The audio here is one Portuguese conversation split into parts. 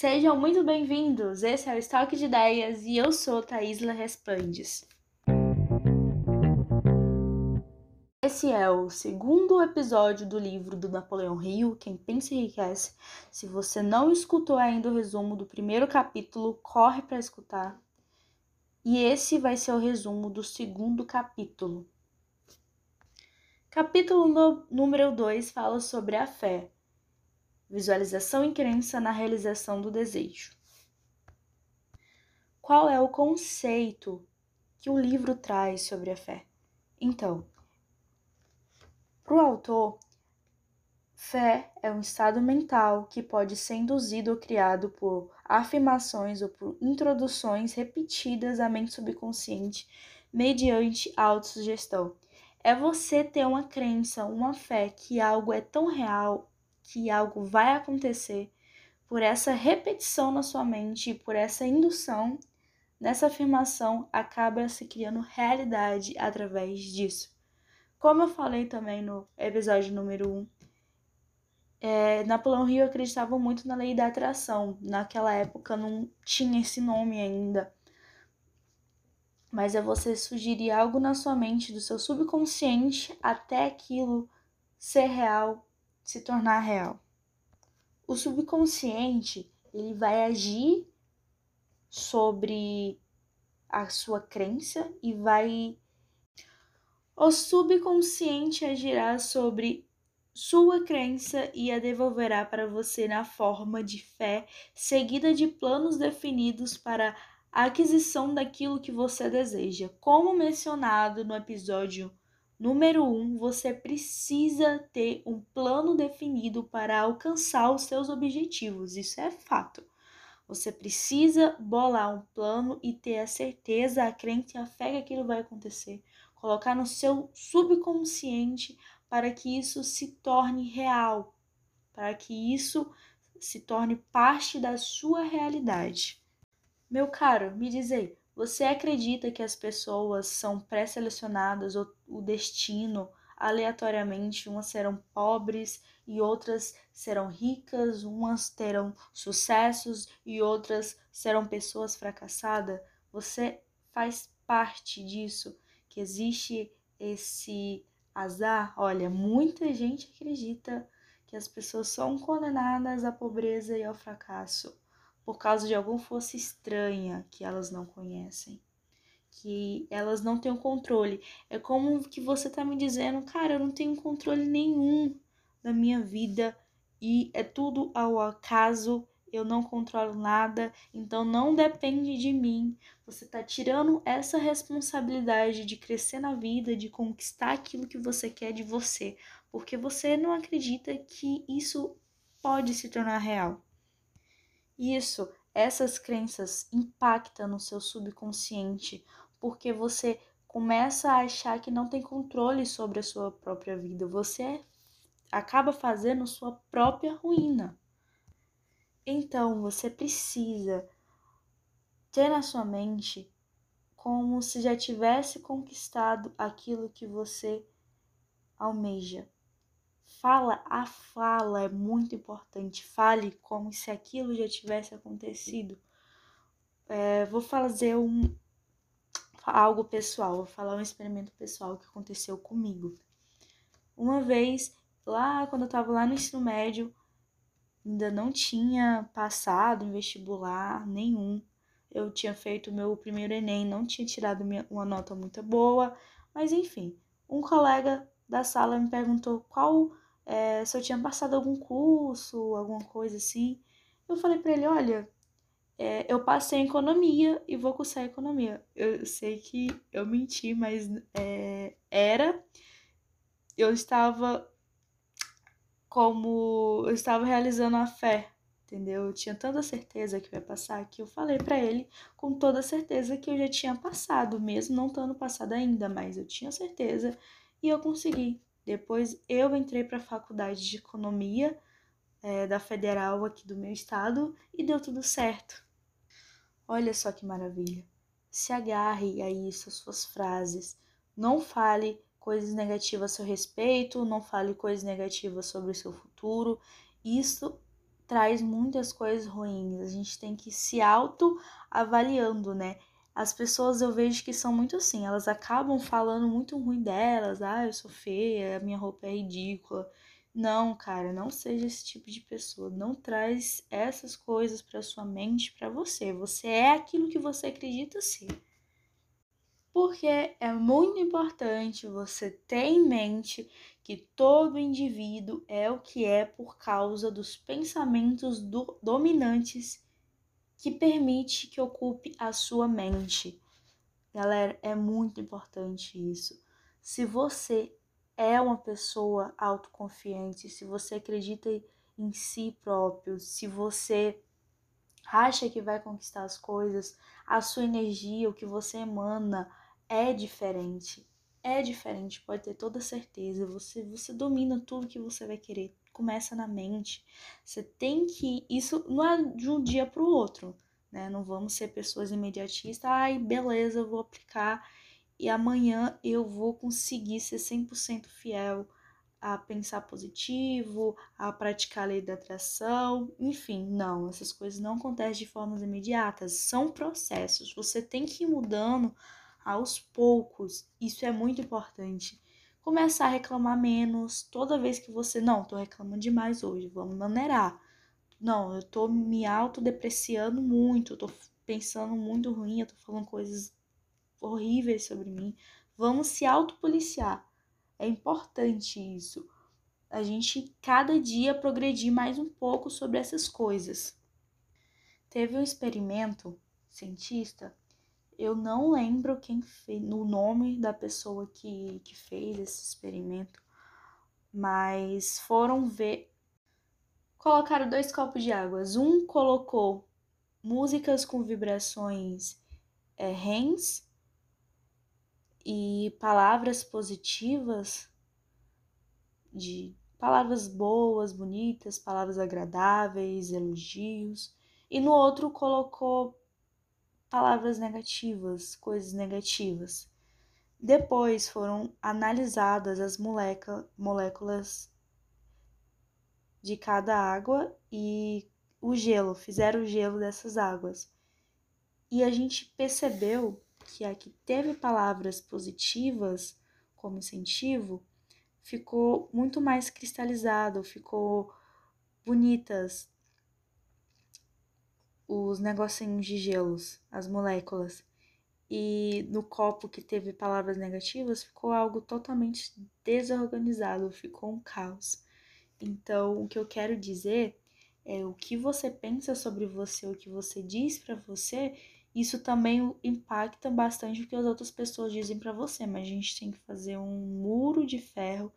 Sejam muito bem-vindos! Esse é o Estoque de Ideias e eu sou Thaísla Resplandes. Esse é o segundo episódio do livro do Napoleão Hill, Quem Pensa Enriquece. Se você não escutou ainda o resumo do primeiro capítulo, corre para escutar. E esse vai ser o resumo do segundo capítulo. Capítulo no, número 2 fala sobre a fé, visualização e crença na realização do desejo. Qual é o conceito que o livro traz sobre a fé? Então, para o autor, fé é um estado mental que pode ser induzido ou criado por afirmações ou por introduções repetidas à mente subconsciente mediante autossugestão. É você ter uma crença, uma fé que algo é tão real, que algo vai acontecer, por essa repetição na sua mente, por essa indução, nessa afirmação acaba se criando realidade através disso. Como eu falei também no episódio número 1, um, é, Napoleão Hill acreditava muito na lei da atração. Naquela época não tinha esse nome ainda. Mas é você sugerir algo na sua mente, do seu subconsciente, até aquilo ser real, se tornar real. O subconsciente, ele vai agir sobre a sua crença e vai o subconsciente agirá sobre sua crença e a devolverá para você na forma de fé, seguida de planos definidos para a aquisição daquilo que você deseja. Como mencionado no episódio número 1, um, você precisa ter um plano definido para alcançar os seus objetivos. Isso é fato. Você precisa bolar um plano e ter a certeza, a crença e a fé que aquilo vai acontecer colocar no seu subconsciente para que isso se torne real, para que isso se torne parte da sua realidade. Meu caro, me diz aí, você acredita que as pessoas são pré-selecionadas ou o destino aleatoriamente, umas serão pobres e outras serão ricas, umas terão sucessos e outras serão pessoas fracassadas? Você faz parte disso? Que existe esse azar, olha, muita gente acredita que as pessoas são condenadas à pobreza e ao fracasso por causa de alguma força estranha que elas não conhecem, que elas não têm o controle. É como que você tá me dizendo, cara, eu não tenho controle nenhum da minha vida e é tudo ao acaso eu não controlo nada, então não depende de mim. Você está tirando essa responsabilidade de crescer na vida, de conquistar aquilo que você quer de você, porque você não acredita que isso pode se tornar real. Isso, essas crenças impactam no seu subconsciente, porque você começa a achar que não tem controle sobre a sua própria vida. Você acaba fazendo sua própria ruína. Então você precisa ter na sua mente como se já tivesse conquistado aquilo que você almeja. Fala, a fala é muito importante. Fale como se aquilo já tivesse acontecido. É, vou fazer um algo pessoal, vou falar um experimento pessoal que aconteceu comigo. Uma vez, lá quando eu estava lá no ensino médio, ainda não tinha passado em vestibular nenhum. Eu tinha feito meu primeiro Enem, não tinha tirado uma nota muito boa, mas enfim, um colega da sala me perguntou qual é, se eu tinha passado algum curso, alguma coisa assim. Eu falei para ele, olha, é, eu passei em economia e vou cursar economia. Eu sei que eu menti, mas é, era. Eu estava como eu estava realizando a fé, entendeu? Eu tinha tanta certeza que ia passar que eu falei para ele com toda certeza que eu já tinha passado, mesmo não estando passado ainda, mas eu tinha certeza e eu consegui. Depois eu entrei para a faculdade de economia é, da federal aqui do meu estado e deu tudo certo. Olha só que maravilha. Se agarre a isso, as suas frases. Não fale coisas negativas a seu respeito, não fale coisas negativas sobre o seu futuro. Isso traz muitas coisas ruins. A gente tem que ir se auto-avaliando, né? As pessoas eu vejo que são muito assim, elas acabam falando muito ruim delas. Ah, eu sou feia, minha roupa é ridícula. Não, cara, não seja esse tipo de pessoa. Não traz essas coisas para sua mente, para você. Você é aquilo que você acredita ser. Porque é muito importante você ter em mente que todo indivíduo é o que é por causa dos pensamentos do dominantes que permite que ocupe a sua mente. Galera, é muito importante isso. Se você é uma pessoa autoconfiante, se você acredita em si próprio, se você acha que vai conquistar as coisas, a sua energia, o que você emana é diferente. É diferente, pode ter toda certeza. Você você domina tudo que você vai querer. Começa na mente. Você tem que isso não é de um dia para o outro, né? Não vamos ser pessoas imediatistas. Ai, beleza, eu vou aplicar e amanhã eu vou conseguir ser 100% fiel a pensar positivo, a praticar a lei da atração, enfim, não, essas coisas não acontecem de formas imediatas, são processos. Você tem que ir mudando aos poucos, isso é muito importante. Começar a reclamar menos toda vez que você, não, tô reclamando demais hoje, vamos maneirar. Não, eu tô me autodepreciando muito, tô pensando muito ruim, eu tô falando coisas horríveis sobre mim. Vamos se autopoliciar. É importante isso. A gente cada dia progredir mais um pouco sobre essas coisas. Teve um experimento cientista, eu não lembro quem fez, o nome da pessoa que, que fez esse experimento, mas foram ver. Colocaram dois copos de água. Um colocou músicas com vibrações é, REMs e palavras positivas, de palavras boas, bonitas, palavras agradáveis, elogios, e no outro colocou palavras negativas, coisas negativas. Depois foram analisadas as moléculas de cada água e o gelo, fizeram o gelo dessas águas. E a gente percebeu que a que teve palavras positivas como incentivo ficou muito mais cristalizado, ficou bonitas os negocinhos de gelos, as moléculas. E no copo que teve palavras negativas ficou algo totalmente desorganizado, ficou um caos. Então, o que eu quero dizer é o que você pensa sobre você, o que você diz para você isso também impacta bastante o que as outras pessoas dizem para você, mas a gente tem que fazer um muro de ferro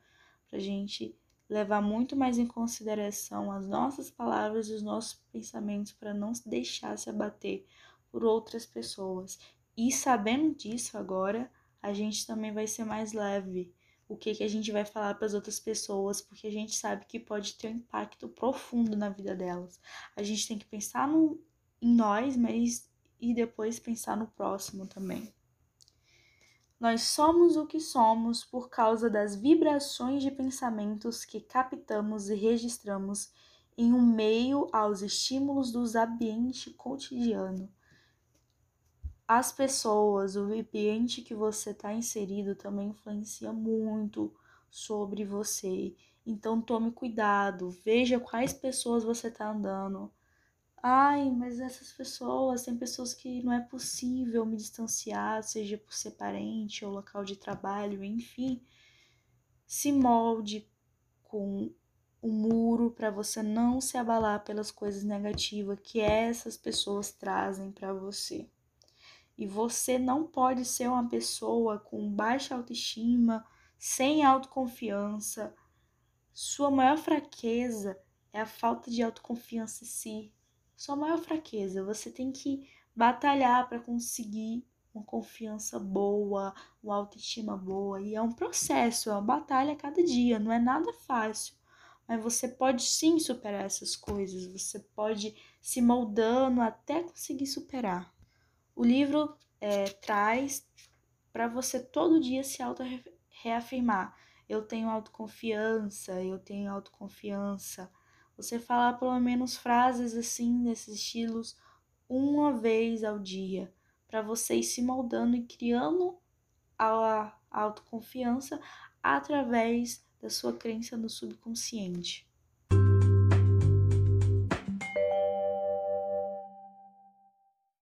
para a gente levar muito mais em consideração as nossas palavras e os nossos pensamentos para não deixar se abater por outras pessoas. E sabendo disso agora, a gente também vai ser mais leve. O que, que a gente vai falar para as outras pessoas, porque a gente sabe que pode ter um impacto profundo na vida delas. A gente tem que pensar no, em nós, mas e depois pensar no próximo também. Nós somos o que somos por causa das vibrações de pensamentos que captamos e registramos em um meio aos estímulos do ambiente cotidiano. As pessoas, o ambiente que você está inserido também influencia muito sobre você. Então tome cuidado, veja quais pessoas você está andando Ai, mas essas pessoas, tem pessoas que não é possível me distanciar, seja por ser parente ou local de trabalho, enfim. Se molde com o um muro para você não se abalar pelas coisas negativas que essas pessoas trazem para você. E você não pode ser uma pessoa com baixa autoestima, sem autoconfiança. Sua maior fraqueza é a falta de autoconfiança em si, sua maior fraqueza. Você tem que batalhar para conseguir uma confiança boa, uma autoestima boa. E é um processo, é uma batalha a cada dia, não é nada fácil. Mas você pode sim superar essas coisas, você pode se moldando até conseguir superar. O livro é, traz para você todo dia se auto-reafirmar. Eu tenho autoconfiança, eu tenho autoconfiança Você falar pelo menos frases assim, nesses estilos, uma vez ao dia, para você ir se moldando e criando a autoconfiança através da sua crença no subconsciente.